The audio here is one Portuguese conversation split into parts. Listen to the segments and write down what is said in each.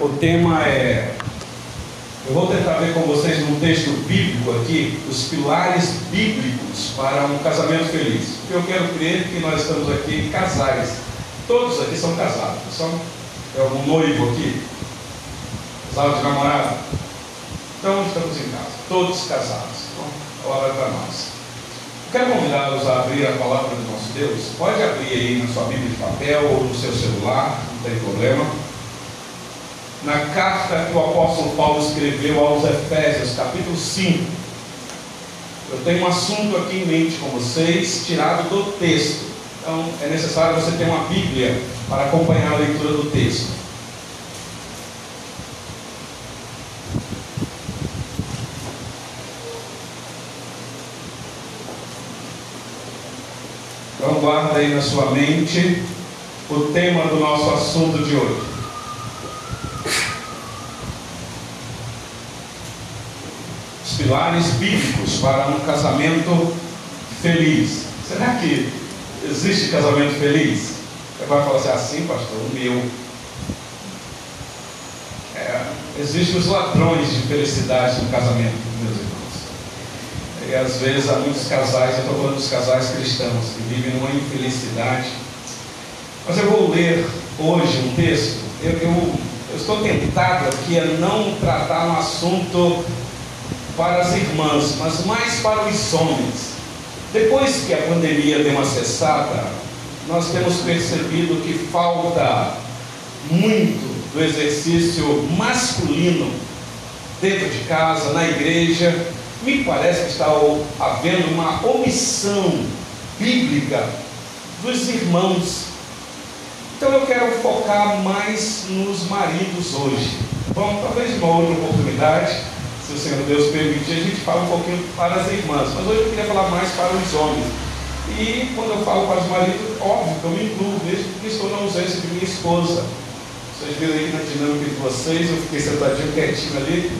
O tema é. Eu vou tentar ver com vocês num texto bíblico aqui os pilares bíblicos para um casamento feliz. Porque eu quero crer que nós estamos aqui casais. Todos aqui são casados. São, é algum noivo aqui? Casal de namorado? Então estamos em casa, todos casados. Então, hora para nós. Quero convidá-los a abrir a palavra do nosso Deus. Pode abrir aí na sua Bíblia de papel ou no seu celular, não tem problema na carta que o apóstolo Paulo escreveu aos Efésios, capítulo 5. Eu tenho um assunto aqui em mente com vocês, tirado do texto. Então é necessário você ter uma Bíblia para acompanhar a leitura do texto. Então guarda aí na sua mente o tema do nosso assunto de hoje. Pilares bíblicos para um casamento feliz. Será que existe casamento feliz? Você vai falar assim, assim pastor, o meu. É, existem os ladrões de felicidade no casamento, meus irmãos. E às vezes há muitos casais, eu estou falando dos casais cristãos, que vivem numa infelicidade. Mas eu vou ler hoje um texto, eu, eu, eu estou tentado aqui a não tratar um assunto para as irmãs, mas mais para os homens. Depois que a pandemia deu uma cessada, nós temos percebido que falta muito do exercício masculino dentro de casa, na igreja. Me parece que está havendo uma omissão bíblica dos irmãos. Então eu quero focar mais nos maridos hoje. Bom, talvez uma outra oportunidade Senhor Deus permitir, a gente fala um pouquinho para as irmãs, mas hoje eu queria falar mais para os homens. E quando eu falo para os maridos, óbvio que eu me incluo, mesmo porque estou na ausência de minha esposa. Vocês viram aí na dinâmica de vocês, eu fiquei sentadinho quietinho ali.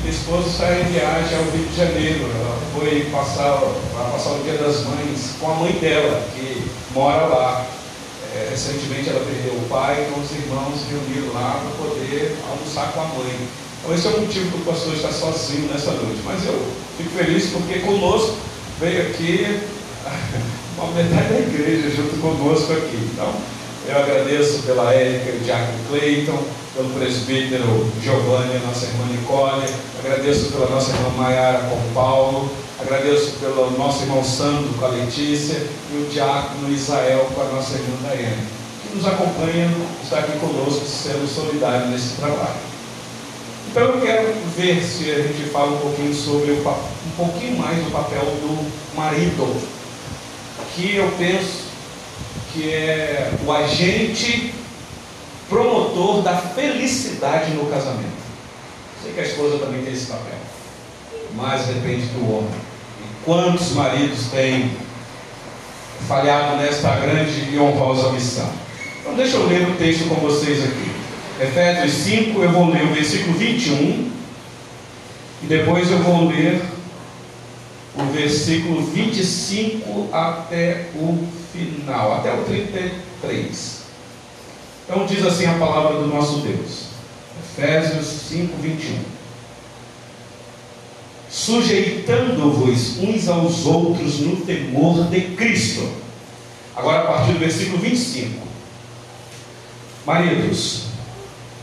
Minha esposa está em viagem ao Rio de Janeiro. Ela foi passar, vai passar o Dia das Mães com a mãe dela, que mora lá. É, recentemente ela perdeu o pai, então os irmãos reuniram lá para poder almoçar com a mãe. Então, esse é o motivo que o pastor está sozinho nessa noite. Mas eu fico feliz porque conosco veio aqui uma metade da igreja junto conosco aqui. Então, eu agradeço pela Érica e o Diácono Cleiton, pelo presbítero Giovanni, nossa irmã Nicole, agradeço pela nossa irmã Maiara com Paulo, agradeço pelo nosso irmão Sandro com a Letícia e o Diácono Israel com a nossa irmã Daiane, que nos acompanha, está aqui conosco, sendo solidário nesse trabalho. Então eu quero ver se a gente fala um pouquinho sobre o, um pouquinho mais do papel do marido, que eu penso que é o agente promotor da felicidade no casamento. Sei que a esposa também tem esse papel, mas depende do homem. E quantos maridos têm falhado nesta grande e honrosa missão? Então deixa eu ler o texto com vocês aqui. Efésios 5, eu vou ler o versículo 21 e depois eu vou ler o versículo 25 até o final, até o 33. Então diz assim a palavra do nosso Deus. Efésios 5, 21. Sujeitando-vos uns aos outros no temor de Cristo. Agora a partir do versículo 25. Maridos,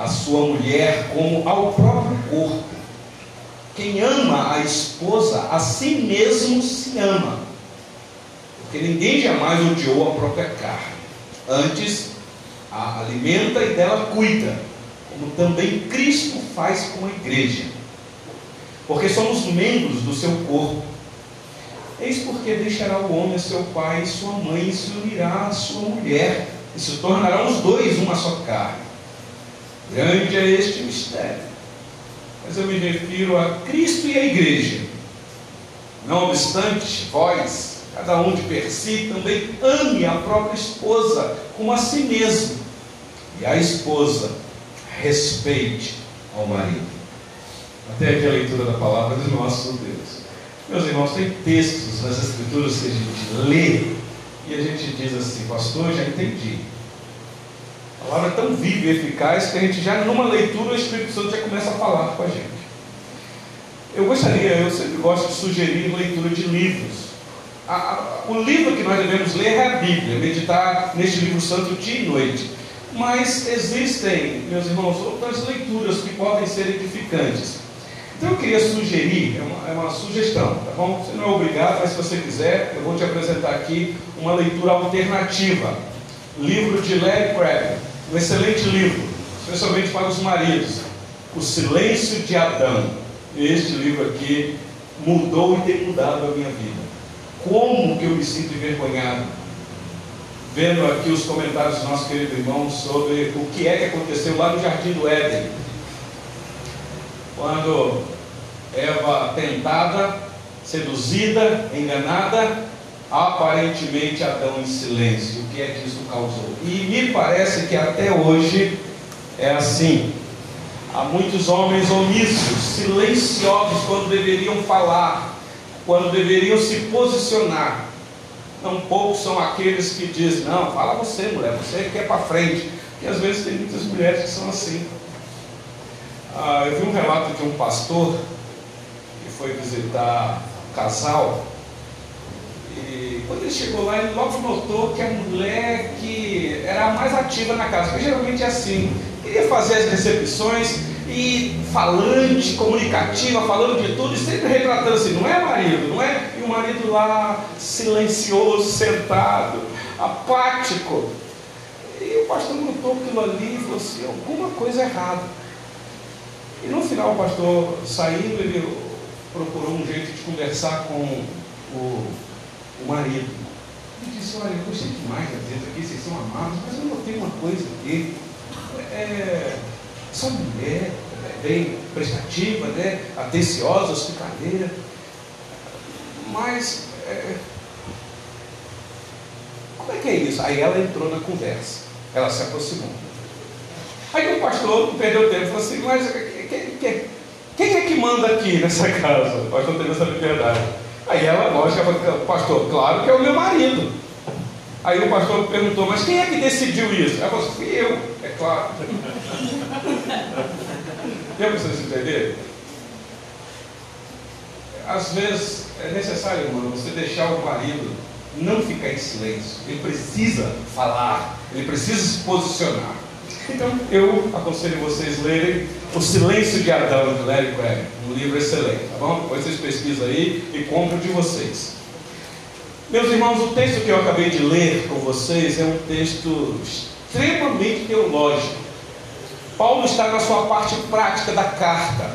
a sua mulher como ao próprio corpo. Quem ama a esposa, a si mesmo se ama. Porque ninguém jamais odiou a própria carne. Antes, a alimenta e dela cuida, como também Cristo faz com a igreja. Porque somos membros do seu corpo. Eis porque deixará o homem seu pai e sua mãe e se unirá à sua mulher, e se tornarão os dois uma só carne. Grande é este mistério. mas eu me refiro a Cristo e a igreja. Não obstante, vós, cada um de per si, também ame a própria esposa como a si mesmo, e a esposa respeite ao marido. Até aqui a leitura da palavra do nosso Deus. Meus irmãos, tem textos nas Escrituras que a gente lê e a gente diz assim, pastor, já entendi. A palavra é tão viva e eficaz que a gente já numa leitura o Espírito Santo já começa a falar com a gente. Eu gostaria, eu sempre gosto de sugerir leitura de livros. A, a, o livro que nós devemos ler é a Bíblia, meditar neste livro santo dia e noite. Mas existem, meus irmãos, outras leituras que podem ser edificantes. Então eu queria sugerir, é uma, é uma, sugestão, tá bom? Você não é obrigado, mas se você quiser, eu vou te apresentar aqui uma leitura alternativa. Livro de Larry Craig, um excelente livro, especialmente para os maridos. O Silêncio de Adão. Este livro aqui mudou e tem mudado a minha vida. Como que eu me sinto envergonhado vendo aqui os comentários do nosso querido irmão sobre o que é que aconteceu lá no Jardim do Éden. Quando Eva tentada, seduzida, enganada, aparentemente Adão em silêncio. O que é que isso causou? E me parece que até hoje é assim. Há muitos homens omissos, silenciosos quando deveriam falar, quando deveriam se posicionar. Não poucos são aqueles que dizem, não, fala você, mulher, você que é para frente. E às vezes tem muitas mulheres que são assim. Ah, eu vi um relato de um pastor que foi visitar um casal. Quando ele chegou lá, ele logo notou que a mulher que era a mais ativa na casa, porque geralmente é assim, queria fazer as recepções e falante, comunicativa, falando de tudo, e sempre retratando assim, não é marido, não é? E o marido lá, silencioso, sentado, apático. E o pastor notou aquilo ali e falou assim, alguma coisa errada. E no final o pastor saindo, ele procurou um jeito de conversar com o, o marido. Ele disse, olha, eu gostei demais da vida aqui, vocês são amados, mas eu notei uma coisa aqui. É, essa mulher é bem prestativa, né? atenciosa, hospitaleira. Mas é, como é que é isso? Aí ela entrou na conversa, ela se aproximou. Aí o pastor perdeu tempo, falou assim, mas quem, quem, quem é que manda aqui nessa casa? O pastor teve essa liberdade. Aí ela, lógico, pastor, claro que é o meu marido. Aí o pastor perguntou, mas quem é que decidiu isso? Ela falou, fui eu, é claro. Deu vocês entenderem? Às vezes é necessário, irmão, você deixar o marido não ficar em silêncio. Ele precisa falar, ele precisa se posicionar. Então, eu aconselho vocês lerem O Silêncio de Adão, de Larry Craig, um livro excelente, tá bom? Depois vocês pesquisam aí e compram de vocês. Meus irmãos, o texto que eu acabei de ler com vocês é um texto extremamente teológico. Paulo está na sua parte prática da carta.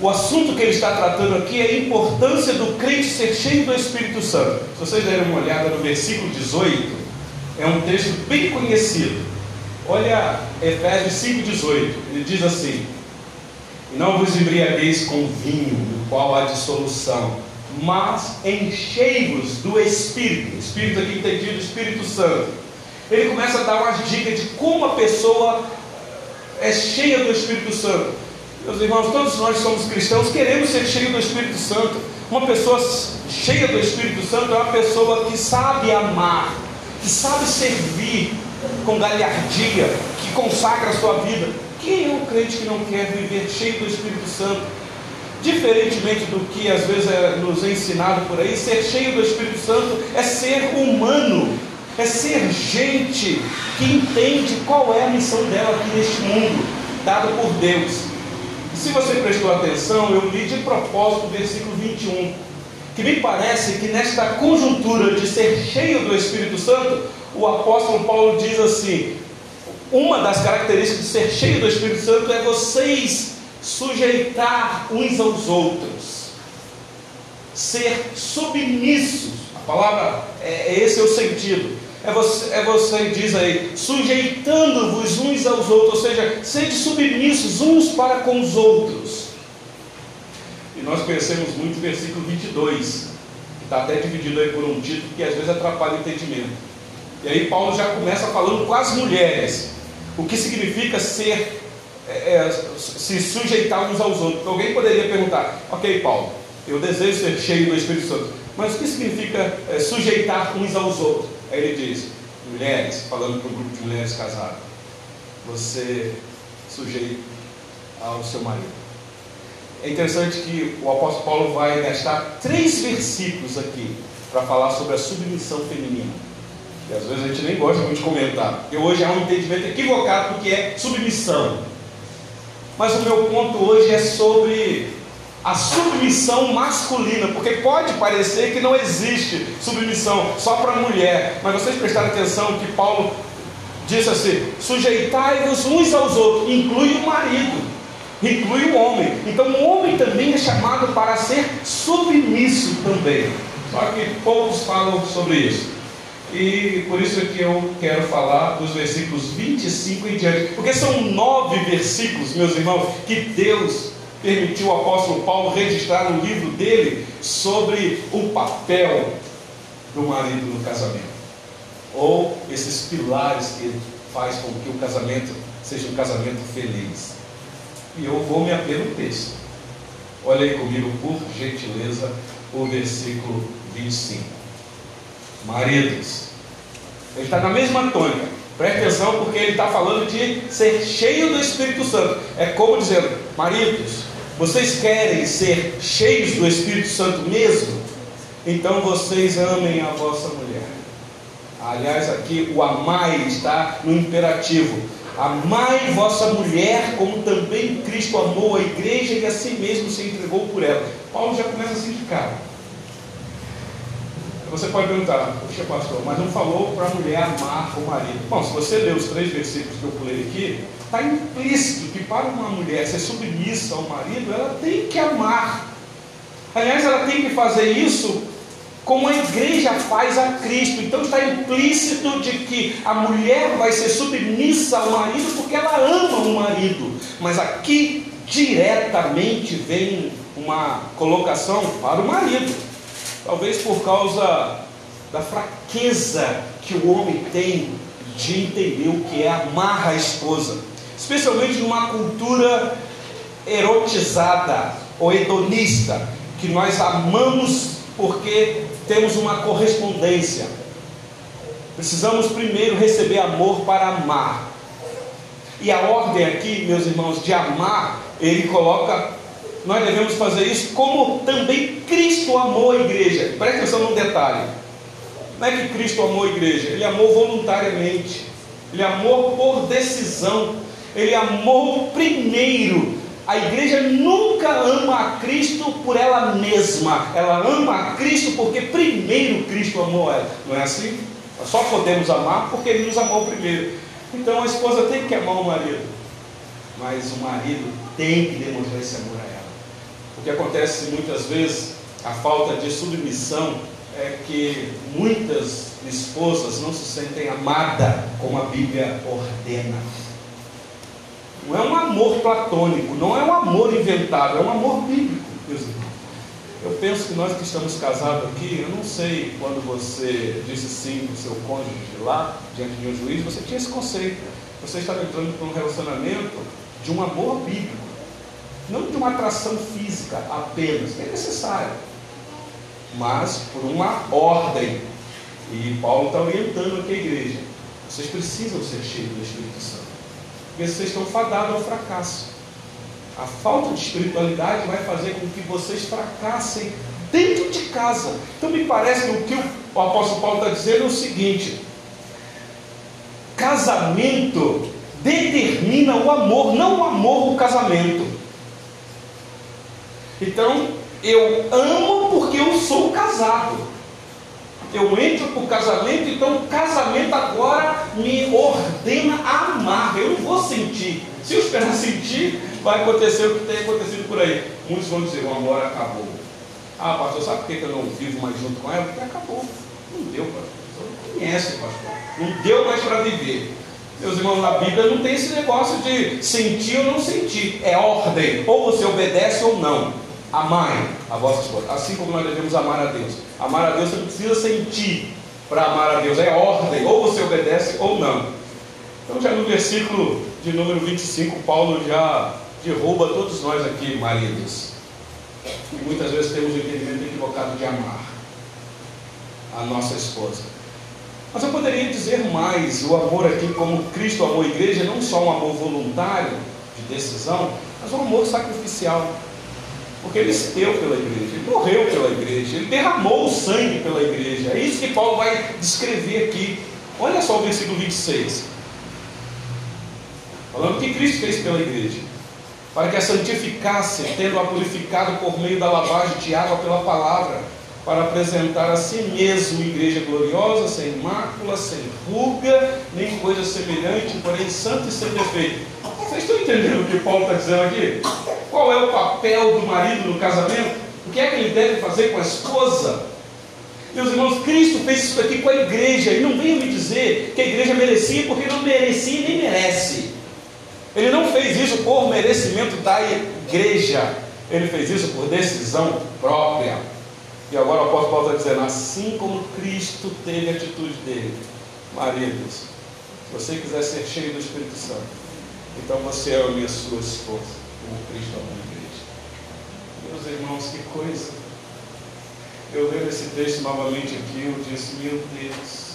O assunto que ele está tratando aqui é a importância do crente ser cheio do Espírito Santo. Se vocês derem uma olhada no versículo 18, é um texto bem conhecido. Olha Efésios 5,18. Ele diz assim: não vos embriagueis com vinho, no qual há dissolução mas enchei-vos do Espírito. Espírito aqui entendido, Espírito Santo. Ele começa a dar umas dicas de como a pessoa é cheia do Espírito Santo. Meus irmãos, todos nós somos cristãos, queremos ser cheios do Espírito Santo. Uma pessoa cheia do Espírito Santo é uma pessoa que sabe amar, que sabe servir com galhardia, que consagra a sua vida. Quem é o crente que não quer viver cheio do Espírito Santo? Diferentemente do que às vezes é nos ensinado por aí, ser cheio do Espírito Santo é ser humano, é ser gente que entende qual é a missão dela aqui neste mundo, dada por Deus. E se você prestou atenção, eu li de propósito o versículo 21, que me parece que nesta conjuntura de ser cheio do Espírito Santo, o apóstolo Paulo diz assim: uma das características de ser cheio do Espírito Santo é vocês sujeitar uns aos outros, ser submissos. A palavra, é, é esse é o sentido. É você, é você diz aí, sujeitando-vos uns aos outros, ou seja, sede submissos uns para com os outros. E nós conhecemos muito o versículo 22, que está até dividido aí por um título que às vezes atrapalha o entendimento. E aí Paulo já começa falando com as mulheres, o que significa ser, é, é se sujeitar uns aos outros. Então, alguém poderia perguntar, ok Paulo, eu desejo ser cheio do Espírito Santo, mas o que significa é, sujeitar uns aos outros? Aí ele diz, mulheres, falando para um grupo de mulheres casadas, você sujeita ao seu marido. É interessante que o apóstolo Paulo vai gastar três versículos aqui para falar sobre a submissão feminina. Às vezes a gente nem gosta muito de comentar, porque hoje há um entendimento equivocado do que é submissão. Mas o meu ponto hoje é sobre a submissão masculina, porque pode parecer que não existe submissão só para a mulher, mas vocês prestaram atenção que Paulo disse assim: sujeitai-vos uns aos outros, inclui o marido inclui o homem. Então o homem também é chamado para ser submisso também. Só que poucos falam sobre isso. E por isso é que eu quero falar dos versículos 25 em diante. Porque são nove versículos, meus irmãos, que Deus permitiu o apóstolo Paulo registrar no livro dele sobre o papel do marido no casamento. Ou esses pilares que faz com que o casamento seja um casamento feliz. E eu vou me ater no texto. Olha aí comigo, por gentileza, o versículo 25. Maridos, ele está na mesma tônica. Preste atenção, porque ele está falando de ser cheio do Espírito Santo. É como dizendo: Maridos, vocês querem ser cheios do Espírito Santo mesmo? Então vocês amem a vossa mulher. Aliás, aqui o amai está no imperativo. Amai vossa mulher, como também Cristo amou a igreja e a si mesmo se entregou por ela. Paulo já começa assim de cara. Você pode perguntar, poxa pastor, mas não falou para a mulher amar o marido. Bom, se você ler os três versículos que eu pulei aqui, está implícito que para uma mulher ser submissa ao marido, ela tem que amar. Aliás, ela tem que fazer isso como a igreja faz a Cristo. Então está implícito de que a mulher vai ser submissa ao marido porque ela ama o marido. Mas aqui diretamente vem uma colocação para o marido. Talvez por causa da fraqueza que o homem tem de entender o que é amar a esposa, especialmente numa cultura erotizada ou hedonista, que nós amamos porque temos uma correspondência. Precisamos primeiro receber amor para amar. E a ordem aqui, meus irmãos, de amar, ele coloca, nós devemos fazer isso como também Cristo amou a igreja. Presta atenção num detalhe. Não é que Cristo amou a igreja, ele amou voluntariamente, ele amou por decisão, ele amou primeiro a igreja nunca ama a Cristo por ela mesma, ela ama a Cristo porque primeiro Cristo amou ela, não é assim? Nós só podemos amar porque Ele nos amou primeiro. Então a esposa tem que amar o marido, mas o marido tem que demonstrar esse amor. O que acontece muitas vezes, a falta de submissão, é que muitas esposas não se sentem amadas como a Bíblia ordena. Não é um amor platônico, não é um amor inventado, é um amor bíblico, meus irmãos. Eu penso que nós que estamos casados aqui, eu não sei quando você disse sim para o seu cônjuge lá, diante de um juiz, você tinha esse conceito. Você estava entrando para um relacionamento de um amor bíblico, não de uma atração física apenas, é necessário, mas por uma ordem. E Paulo está orientando aqui a igreja. Vocês precisam ser cheios do Espírito Santo porque vocês estão fadados ao fracasso. A falta de espiritualidade vai fazer com que vocês fracassem dentro de casa. Então me parece que o que o apóstolo Paulo está dizendo é o seguinte: casamento determina o amor, não o amor o casamento. Então, eu amo porque eu sou casado eu entro para o casamento, então o casamento agora me ordena a amar. Eu não vou sentir. Se eu esperar sentir, vai acontecer o que tem acontecido por aí. Muitos vão dizer, o amor acabou. Ah, pastor, sabe por que eu não vivo mais junto com ela? Porque acabou. Não deu, pastor. Não conhece, pastor. Não deu mais para viver. Meus irmãos, na Bíblia não tem esse negócio de sentir ou não sentir. É ordem. Ou você obedece ou não. Amai a vossa esposa, assim como nós devemos amar a Deus. Amar a Deus você não precisa sentir para amar a Deus, é ordem, ou você obedece ou não. Então, já no versículo de número 25, Paulo já derruba todos nós aqui, maridos, que muitas vezes temos o entendimento equivocado de amar a nossa esposa. Mas eu poderia dizer mais: o amor aqui, como Cristo amou a igreja, não só um amor voluntário, de decisão, mas um amor sacrificial. Porque ele se deu pela igreja, ele morreu pela igreja, ele derramou o sangue pela igreja. É isso que Paulo vai descrever aqui. Olha só o versículo 26. Falando que Cristo fez pela igreja. Para que a santificasse, tendo-a purificado por meio da lavagem de água pela palavra, para apresentar a si mesmo igreja gloriosa, sem mácula, sem ruga, nem coisa semelhante, porém santo e sem defeito. Vocês estão entendendo o que Paulo está dizendo aqui? Qual é o papel do marido no casamento? O que é que ele deve fazer com a esposa? Meus irmãos, Cristo fez isso aqui com a igreja. E não venha me dizer que a igreja merecia, porque não merecia e nem merece. Ele não fez isso por merecimento da igreja. Ele fez isso por decisão própria. E agora o apóstolo Paulo está dizendo: assim como Cristo teve a atitude dele, maridos, se você quiser ser cheio do Espírito Santo, então você é a sua esposa, como Cristo amou a igreja. Meus irmãos, que coisa! Eu lendo esse texto novamente aqui, eu disse: Meu Deus.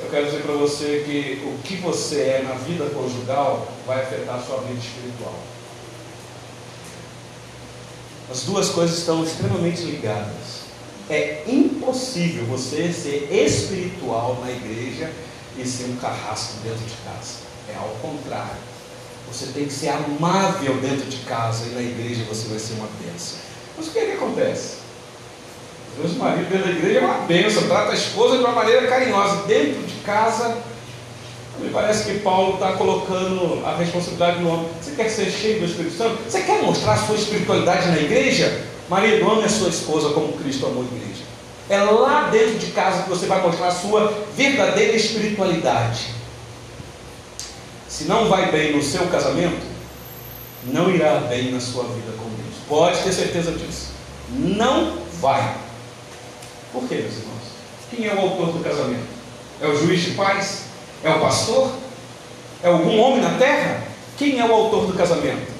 Eu quero dizer para você que o que você é na vida conjugal vai afetar sua vida espiritual. As duas coisas estão extremamente ligadas. É impossível você ser espiritual na igreja e ser um carrasco dentro de casa. É ao contrário. Você tem que ser amável dentro de casa e na igreja você vai ser uma bênção. Mas o que, é que acontece? Os maridos dentro da igreja é uma bênção, trata a esposa de uma maneira carinhosa. Dentro de casa me parece que Paulo está colocando a responsabilidade no homem. Você quer ser cheio do Espírito Santo? Você quer mostrar a sua espiritualidade na igreja? Marido, ame a sua esposa como Cristo amou a igreja. É lá dentro de casa que você vai mostrar a sua verdadeira espiritualidade. Se não vai bem no seu casamento, não irá bem na sua vida com Deus. Pode ter certeza disso. Não vai. Por quê, meus irmãos? Quem é o autor do casamento? É o juiz de paz? É o pastor? É algum homem na terra? Quem é o autor do casamento?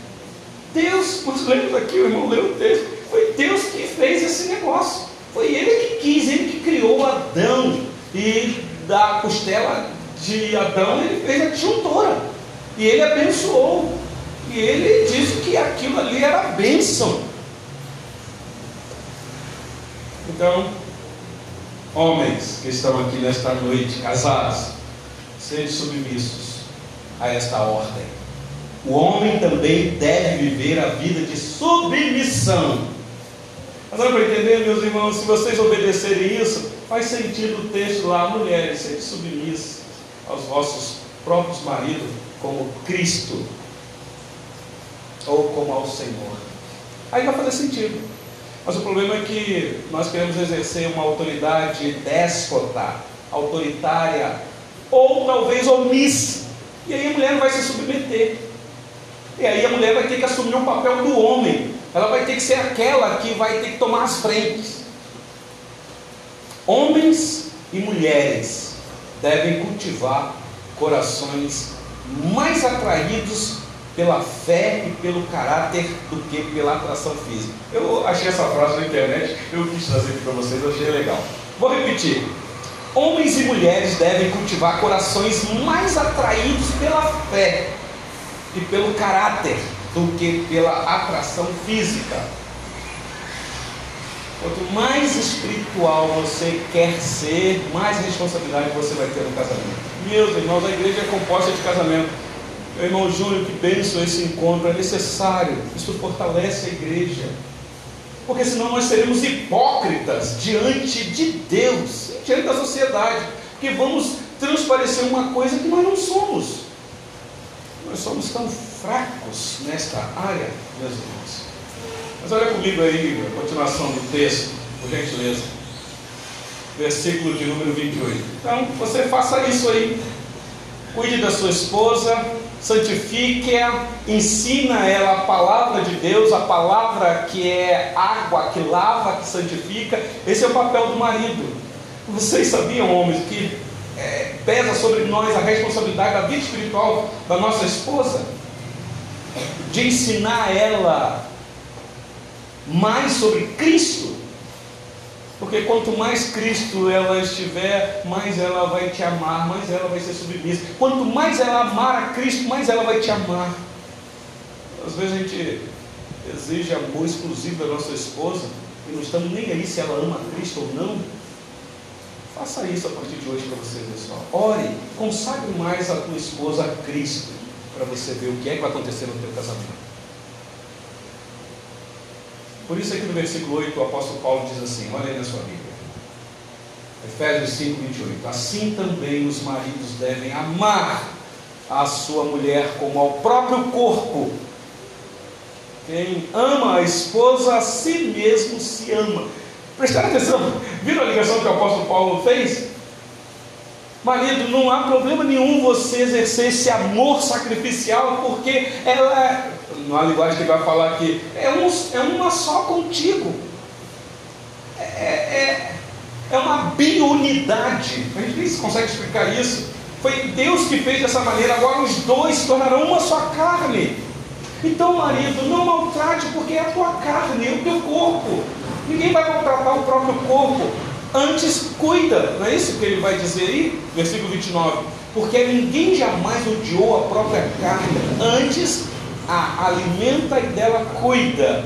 Deus, nós lemos aqui, o irmão leu o texto, foi Deus que fez esse negócio. Foi ele que quis, ele que criou Adão. E da costela de Adão ele fez a disjuntora. E ele abençoou. E ele disse que aquilo ali era bênção. Então, homens que estão aqui nesta noite, casados, sejam submissos a esta ordem. O homem também deve viver a vida de submissão. Agora, para entender, meus irmãos, se vocês obedecerem isso, faz sentido o texto lá, mulheres, sejam submissas aos vossos próprios maridos, como Cristo, ou como ao Senhor. Aí vai fazer sentido. Mas o problema é que nós queremos exercer uma autoridade déspota, autoritária, ou talvez omissa. E aí a mulher vai se submeter. E aí a mulher vai ter que assumir o papel do homem. Ela vai ter que ser aquela que vai ter que tomar as frentes. Homens e mulheres devem cultivar corações mais atraídos pela fé e pelo caráter do que pela atração física. Eu achei essa frase na internet, eu quis trazer para vocês, achei legal. Vou repetir. Homens e mulheres devem cultivar corações mais atraídos pela fé e pelo caráter do que pela atração física. Quanto mais espiritual você quer ser, mais responsabilidade você vai ter no casamento. Meus irmãos, a igreja é composta de casamento. Meu irmão Júnior, que benção esse encontro, é necessário. Isso fortalece a igreja. Porque senão nós seremos hipócritas diante de Deus, diante da sociedade, que vamos transparecer uma coisa que nós não somos. Nós somos tão fracos nesta área, meus irmãos. Mas olha comigo aí a continuação do texto, por gentileza. Versículo de número 28. Então, você faça isso aí. Cuide da sua esposa, santifique-a, ensina ela a palavra de Deus, a palavra que é água, que lava, que santifica. Esse é o papel do marido. Vocês sabiam, homens, que é, pesa sobre nós a responsabilidade da vida espiritual da nossa esposa? De ensinar ela mais sobre Cristo. Porque quanto mais Cristo ela estiver, mais ela vai te amar, mais ela vai ser submissa. Quanto mais ela amar a Cristo, mais ela vai te amar. Às vezes a gente exige amor exclusivo da nossa esposa e não estamos nem aí se ela ama a Cristo ou não. Faça isso a partir de hoje para você, pessoal. Ore, consagre mais a tua esposa a Cristo, para você ver o que é que vai acontecer no teu casamento. Por isso aqui no versículo 8 o apóstolo Paulo diz assim, olha aí na sua Bíblia. Efésios 5, 28. Assim também os maridos devem amar a sua mulher como ao próprio corpo. Quem ama a esposa, a si mesmo se ama. Prestaram atenção? Viram a ligação que o apóstolo Paulo fez? Marido, não há problema nenhum você exercer esse amor sacrificial, porque ela, é, na linguagem que vai falar aqui, é, um, é uma só contigo. É, é, é uma biunidade. A gente nem consegue explicar isso. Foi Deus que fez dessa maneira, agora os dois se tornarão uma só carne. Então, marido, não maltrate, porque é a tua carne, é o teu corpo. Ninguém vai maltratar o próprio corpo. Antes cuida, não é isso que ele vai dizer aí? Versículo 29. Porque ninguém jamais odiou a própria carne, antes a alimenta e dela cuida,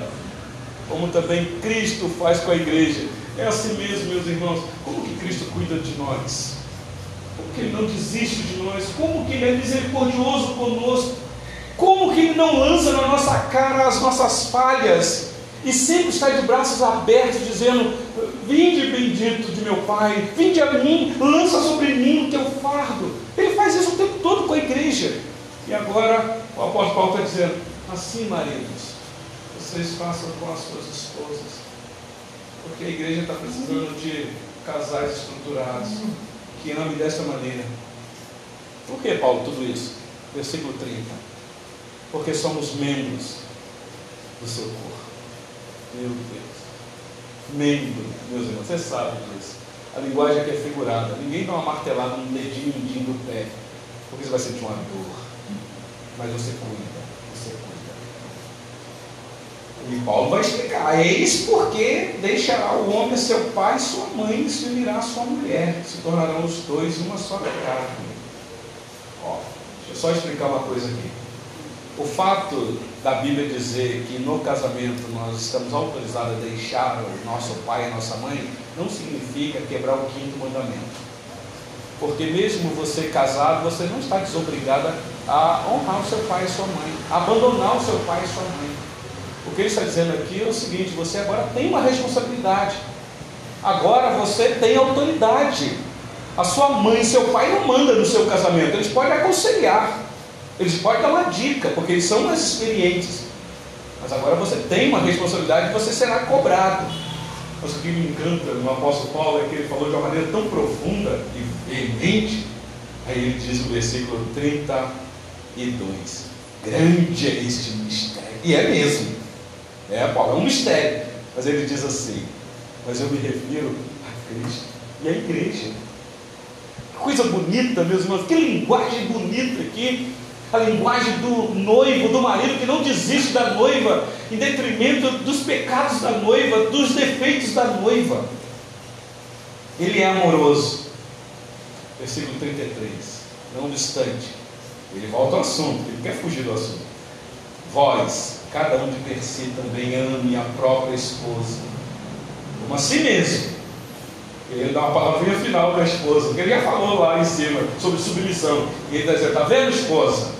como também Cristo faz com a igreja. É assim mesmo, meus irmãos. Como que Cristo cuida de nós? Como que Ele não desiste de nós? Como que Ele é misericordioso conosco? Como que Ele não lança na nossa cara as nossas falhas? E sempre está de braços abertos, dizendo: Vinde bendito de meu Pai, vinde a mim, lança sobre mim o teu fardo. Ele faz isso o tempo todo com a igreja. E agora o apóstolo Paulo está dizendo: Assim, maridos, vocês façam com as suas esposas. Porque a igreja está precisando de casais estruturados que amem dessa maneira. Por que, Paulo, tudo isso? Versículo 30. Porque somos membros do seu corpo. Meu Deus. Membro, meus irmãos, você sabe disso. A linguagem aqui é figurada. Ninguém dá uma martelada no dedinho mindinho do pé, porque você vai sentir uma dor. Mas você cuida, você cuida. E Paulo vai explicar. Eis porque deixará o homem seu pai e sua mãe e se unirá a sua mulher. Se tornarão os dois uma só carne. Ó, deixa eu só explicar uma coisa aqui. O fato da Bíblia dizer que no casamento nós estamos autorizados a deixar o nosso pai e a nossa mãe não significa quebrar o quinto mandamento. Porque mesmo você casado, você não está desobrigada a honrar o seu pai e sua mãe, a abandonar o seu pai e sua mãe. O que ele está dizendo aqui é o seguinte: você agora tem uma responsabilidade, agora você tem autoridade. A sua mãe e seu pai não mandam no seu casamento, eles podem aconselhar, eles podem dar uma dica, porque eles são mais experientes. Mas agora você tem uma responsabilidade e você será cobrado. Mas o que me encanta no apóstolo Paulo é que ele falou de uma maneira tão profunda e veemente. Aí ele diz no versículo 32: Grande é este mistério. E é mesmo. É, Paulo, é um mistério. Mas ele diz assim: Mas eu me refiro a Cristo e à igreja. Que coisa bonita, meus irmãos. Que linguagem bonita aqui a linguagem do noivo, do marido que não desiste da noiva, em detrimento dos pecados da noiva, dos defeitos da noiva. Ele é amoroso. Versículo 33. Não obstante, ele volta ao assunto, ele quer fugir do assunto. Vós, cada um de per si, também ame a própria esposa, como a si mesmo. Ele dá uma palavrinha final para a esposa, porque ele já falou lá em cima sobre submissão. E ele está está vendo, esposa?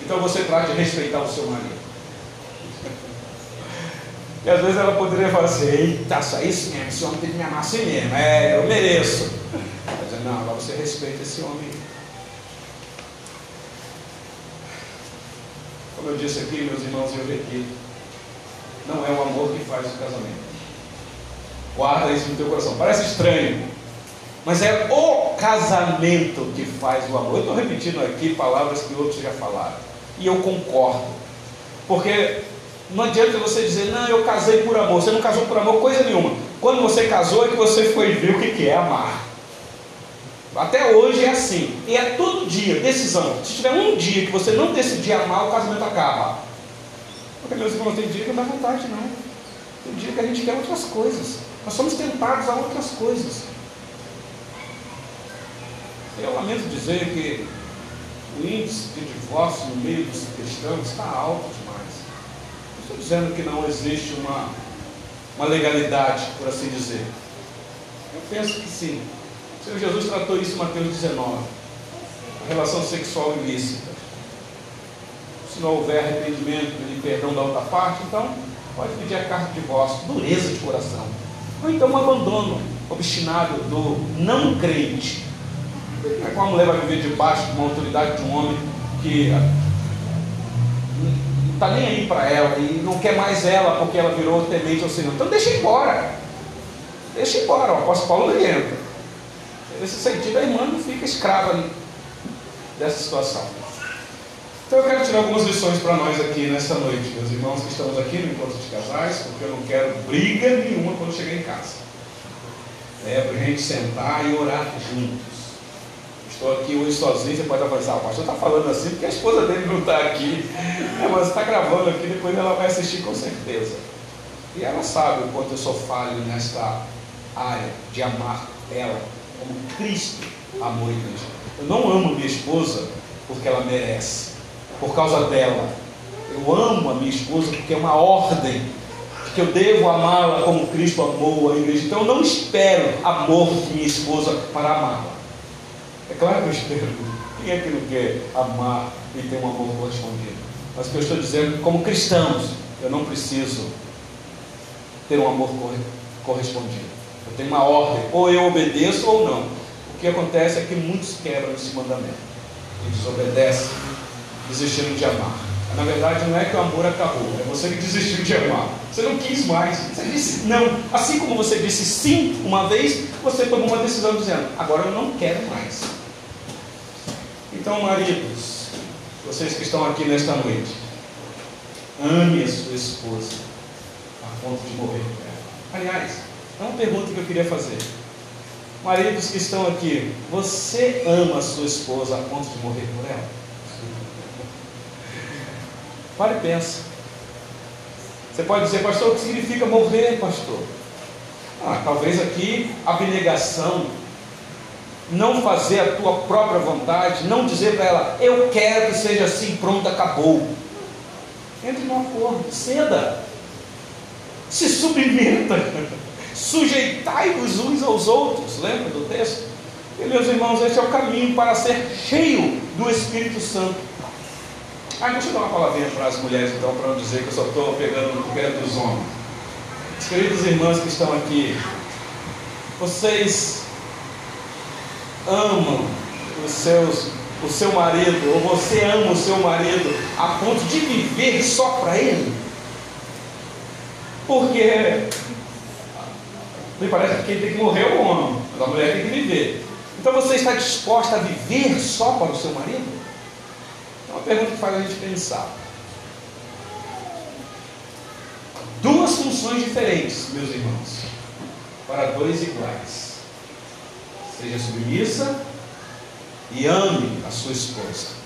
Então você trate de respeitar o seu marido. E às vezes ela poderia falar assim: eita, só isso mesmo, esse homem tem que me amar assim mesmo, é, eu mereço. Mas não, agora você respeita esse homem. Como eu disse aqui, meus irmãos, eu repito: não é o amor que faz o casamento. Guarda isso no teu coração. Parece estranho, mas é o casamento que faz o amor. Eu estou repetindo aqui palavras que outros já falaram. E eu concordo. Porque não adianta você dizer, não, eu casei por amor. Você não casou por amor coisa nenhuma. Quando você casou é que você foi ver o que é amar. Até hoje é assim. E é todo dia, decisão. Se tiver um dia que você não decidir amar, o casamento acaba. Porque meus irmãos, tem dia que não dá vontade, não. Tem dia que a gente quer outras coisas. Nós somos tentados a outras coisas. Eu lamento dizer que o índice de divórcio no meio dos cristãos está alto demais. Não estou dizendo que não existe uma, uma legalidade, por assim dizer. Eu penso que sim. Senhor Jesus tratou isso em Mateus 19. A relação sexual ilícita. Se não houver arrependimento e perdão da outra parte, então pode pedir a carta de divórcio. Dureza de coração. Ou então um abandono obstinado do não crente. É uma mulher vai viver debaixo de uma autoridade de um homem que não está nem aí para ela e não quer mais ela porque ela virou temente ao Senhor? Então deixa embora. Deixa embora. O apóstolo Paulo orienta. Nesse sentido, a irmã não fica escrava dessa situação. Então eu quero tirar algumas lições para nós aqui nessa noite, meus irmãos que estamos aqui no encontro de casais, porque eu não quero briga nenhuma quando chegar em casa. É para a gente sentar e orar juntos. Estou aqui hoje sozinho, você pode avançar, o pastor está falando assim porque a esposa dele não está aqui. É, mas está gravando aqui, depois ela vai assistir com certeza. E ela sabe o quanto eu sou falho nesta área de amar ela como Cristo amou a igreja. Eu não amo minha esposa porque ela merece, por causa dela. Eu amo a minha esposa porque é uma ordem de que eu devo amá-la como Cristo amou a igreja. Então eu não espero amor de minha esposa para amá-la. É claro que eu espero. Quem é que não quer amar e ter um amor correspondido? Mas o que eu estou dizendo, como cristãos, eu não preciso ter um amor correspondido. Tenho uma ordem, ou eu obedeço ou não. O que acontece é que muitos quebram esse mandamento e desobedecem, desistindo de amar. Na verdade, não é que o amor acabou, é você que desistiu de amar. Você não quis mais, você disse não. Assim como você disse sim uma vez, você tomou uma decisão dizendo: agora eu não quero mais. Então, maridos, vocês que estão aqui nesta noite, ame a sua esposa a ponto de morrer. Aliás, é uma pergunta que eu queria fazer. Maridos que estão aqui, você ama a sua esposa a ponto de morrer por ela? Pare e pensa. Você pode dizer, pastor, o que significa morrer, pastor? Ah, talvez aqui abnegação, não fazer a tua própria vontade, não dizer para ela, eu quero que seja assim, pronto, acabou. Entre no acordo, ceda, se submeta. Sujeitai-vos uns aos outros, lembra do texto? E meus irmãos, esse é o caminho para ser cheio do Espírito Santo. Ah, deixa eu dar uma palavrinha para as mulheres, então, para não dizer que eu só estou pegando no pé dos homens. As queridas irmãs que estão aqui, vocês amam os seus, o seu marido, ou você ama o seu marido a ponto de viver só para ele? Porque me parece que quem tem que morrer é o homem, mas a mulher tem que viver. Então você está disposta a viver só para o seu marido? É uma pergunta que faz a gente pensar. Duas funções diferentes, meus irmãos, para dois iguais. Seja submissa e ame a sua esposa.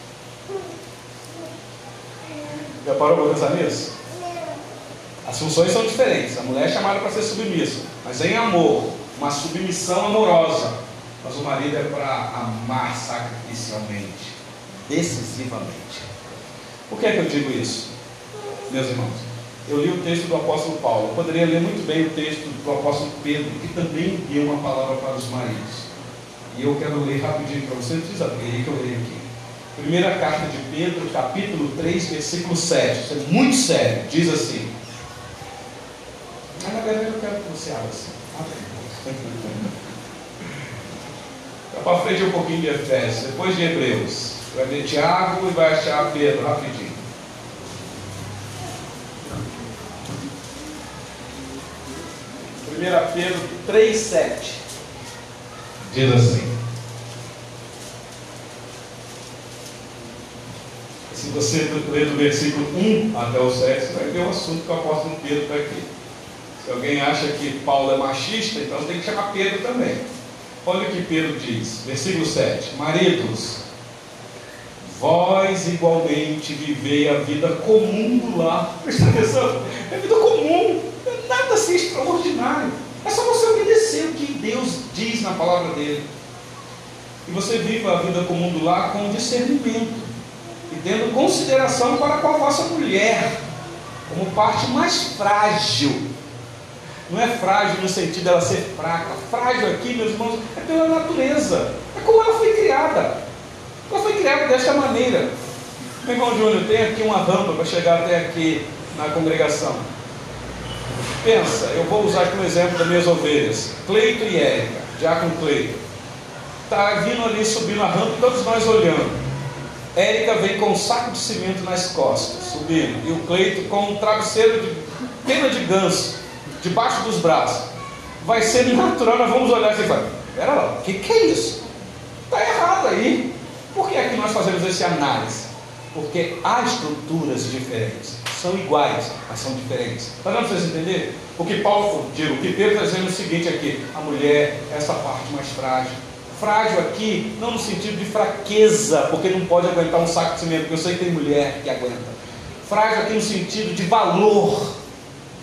Já parou para pensar nisso? As funções são diferentes. A mulher é chamada para ser submissa, mas em amor, uma submissão amorosa. Mas o marido é para amar sacrificialmente, decisivamente. Por que é que eu digo isso, meus irmãos? Eu li o texto do apóstolo Paulo. Eu poderia ler muito bem o texto do apóstolo Pedro, que também deu uma palavra para os maridos. E eu quero ler rapidinho para vocês, precisa ler, que eu leio aqui. Primeira carta de Pedro, capítulo 3, versículo 7. Isso é muito sério. Diz assim: abra assim. Para frente um pouquinho de Efésios, depois de Hebreus. Vai ver Tiago e vai achar Pedro rapidinho. Primeira Pedro 3,7 diz assim. Esse você ler do versículo 1 até o 7, você vai ver o assunto que o apóstolo Pedro está aqui. Se alguém acha que Paulo é machista, então tem que chamar Pedro também. Olha o que Pedro diz, versículo 7: Maridos, vós igualmente vivei a vida comum do lar. Presta atenção, é vida comum, é nada assim extraordinário. É só você obedecer o que Deus diz na palavra dele. E você viva a vida comum do lar com discernimento e tendo consideração para com a vossa mulher, como parte mais frágil. Não é frágil no sentido dela ser fraca. Frágil aqui, meus irmãos, é pela natureza. É como ela foi criada. Ela foi criada desta maneira. Meu irmão Júnior, tem aqui uma rampa para chegar até aqui na congregação. Pensa, eu vou usar aqui um exemplo das minhas ovelhas. Cleito e Érica, já com Cleito. Está vindo ali, subindo a rampa, todos nós olhando. Érica vem com um saco de cimento nas costas, subindo. E o Cleito com um travesseiro de pena de ganso, debaixo dos braços. Vai ser natural, nós vamos olhar assim e falar, pera lá, o que, que é isso? Está errado aí. Por que é que nós fazemos esse análise? Porque há estruturas diferentes. São iguais, mas são diferentes. Está dando para vocês entenderem? O que Paulo, digo, o que Pedro está dizendo é o seguinte aqui: a mulher, essa parte mais frágil, Frágil aqui, não no sentido de fraqueza, porque não pode aguentar um saco de cimento, porque eu sei que tem mulher que aguenta. Frágil aqui no sentido de valor.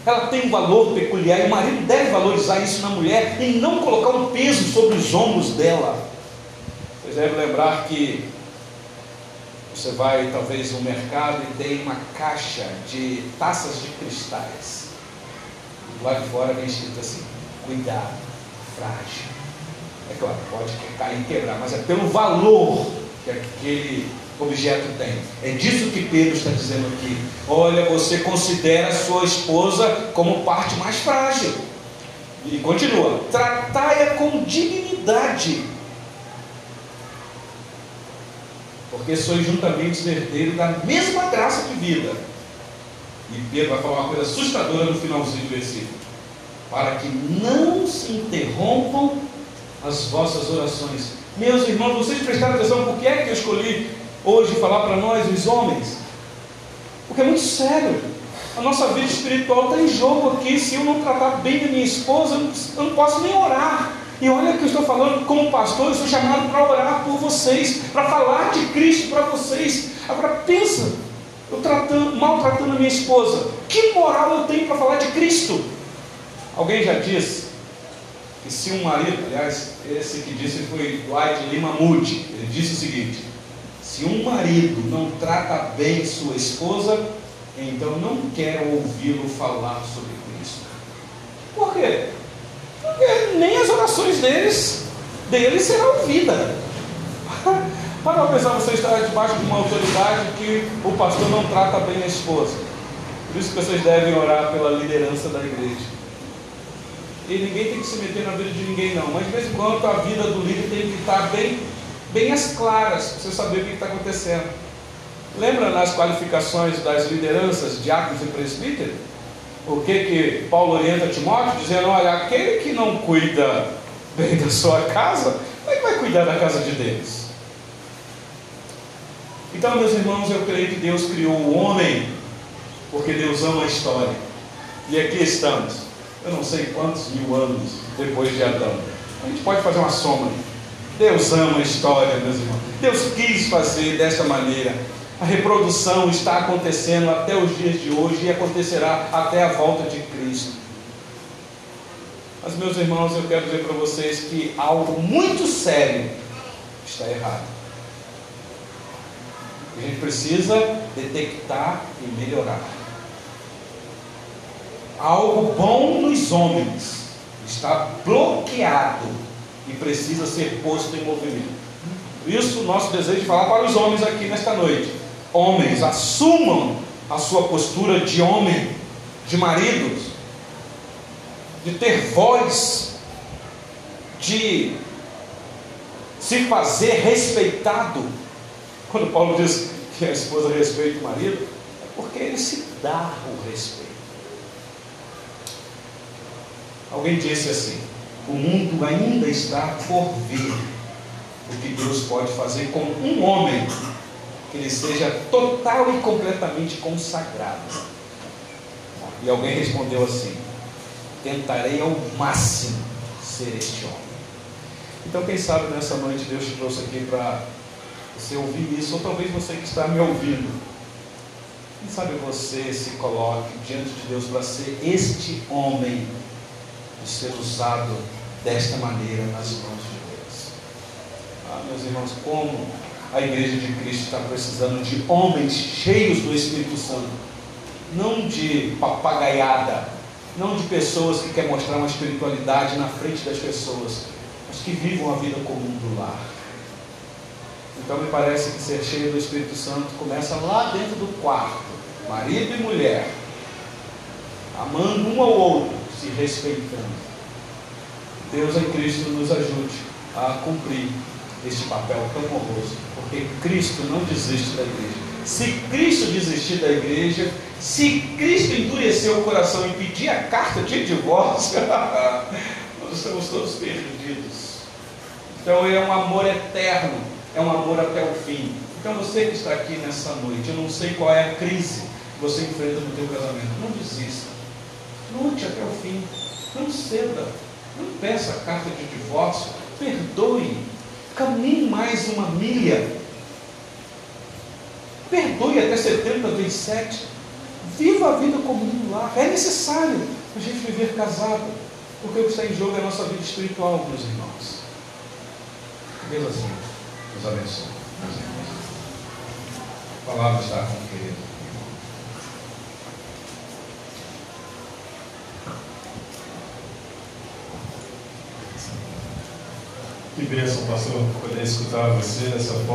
Ela tem um valor peculiar e o marido deve valorizar isso na mulher e não colocar um peso sobre os ombros dela. Vocês devem lembrar que você vai talvez no mercado e tem uma caixa de taças de cristais. Lá de fora vem escrito assim: cuidado, frágil. É claro, pode cair e quebrar, mas é pelo valor que aquele objeto tem. É disso que Pedro está dizendo aqui. Olha, você considera sua esposa como parte mais frágil. E continua: tratai-a com dignidade, porque sois juntamente herdeiros da mesma graça de vida. E Pedro vai falar uma coisa assustadora no finalzinho do versículo: para que não se interrompam as vossas orações. Meus irmãos, vocês prestaram atenção por que é que eu escolhi hoje falar para nós, os homens? Porque é muito sério. A nossa vida espiritual está em jogo aqui. Se eu não tratar bem da minha esposa, eu não posso nem orar. E olha que eu estou falando como pastor, eu sou chamado para orar por vocês, para falar de Cristo para vocês. Agora pensa, eu tratando, maltratando a minha esposa, que moral eu tenho para falar de Cristo? Alguém já disse que se um marido, aliás, esse que disse foi Dwight Lima Moody, ele disse o seguinte: se um marido não trata bem sua esposa, então não quer ouvi-lo falar sobre Cristo. Por quê? Porque nem as orações deles, deles serão ouvidas. Para pensar, você está debaixo de uma autoridade que o pastor não trata bem a esposa. Por isso que vocês devem orar pela liderança da igreja e ninguém tem que se meter na vida de ninguém não, mas de vez em quando a vida do líder tem que estar bem, bem às claras, para você saber o que está acontecendo. Lembra nas qualificações das lideranças, diáconos e presbíteros? O que que Paulo orienta Timóteo, dizendo, olha, aquele que não cuida bem da sua casa, como é que vai cuidar da casa de Deus? Então, meus irmãos, eu creio que Deus criou o homem, porque Deus ama a história. E aqui estamos eu não sei quantos mil anos depois de Adão. A gente pode fazer uma soma. Deus ama a história, meus irmãos. Deus quis fazer dessa maneira. A reprodução está acontecendo até os dias de hoje e acontecerá até a volta de Cristo. Mas, meus irmãos, eu quero dizer para vocês que algo muito sério está errado. A gente precisa detectar e melhorar algo bom nos homens está bloqueado e precisa ser posto em movimento. Isso, nosso desejo de falar para os homens aqui nesta noite. Homens, assumam a sua postura de homem, de maridos, de ter voz, de se fazer respeitado. Quando Paulo diz que a esposa respeita o marido, é porque ele se dá o respeito. Alguém disse assim: o mundo ainda está por ver o que Deus pode fazer com um homem que ele seja total e completamente consagrado. E alguém respondeu assim: tentarei ao máximo ser este homem. Então, quem sabe nessa noite Deus te trouxe aqui para você ouvir isso, ou talvez você que está me ouvindo, quem sabe você se coloque diante de Deus para ser este homem e ser usado desta maneira nas mãos de Deus. Ah, meus irmãos, como a igreja de Cristo está precisando de homens cheios do Espírito Santo, não de papagaiada, não de pessoas que querem mostrar uma espiritualidade na frente das pessoas, mas que vivam a vida comum do lar. Então me parece que ser cheio do Espírito Santo começa lá dentro do quarto, marido e mulher, amando um ao outro, se respeitando. Deus em Cristo nos ajude a cumprir este papel tão honroso, porque Cristo não desiste da igreja. Se Cristo desistir da igreja, se Cristo endureceu o coração e pedir a carta de divórcio, nós estamos todos perdidos. Então é um amor eterno, é um amor até o fim. Então você que está aqui nessa noite, eu não sei qual é a crise que você enfrenta no teu casamento. Não desista. Lute até o fim. Não ceda. Não peça a carta de divórcio. Perdoe. Caminhe mais uma milha. Perdoe até 70 vezes 7. Viva a vida como um lar. É necessário a gente viver casado. Porque o que está em jogo é a nossa vida espiritual, meus irmãos. Deus assim nos abençoe. A palavra está com querido. Que bênção, pastor, poder escutar você dessa forma.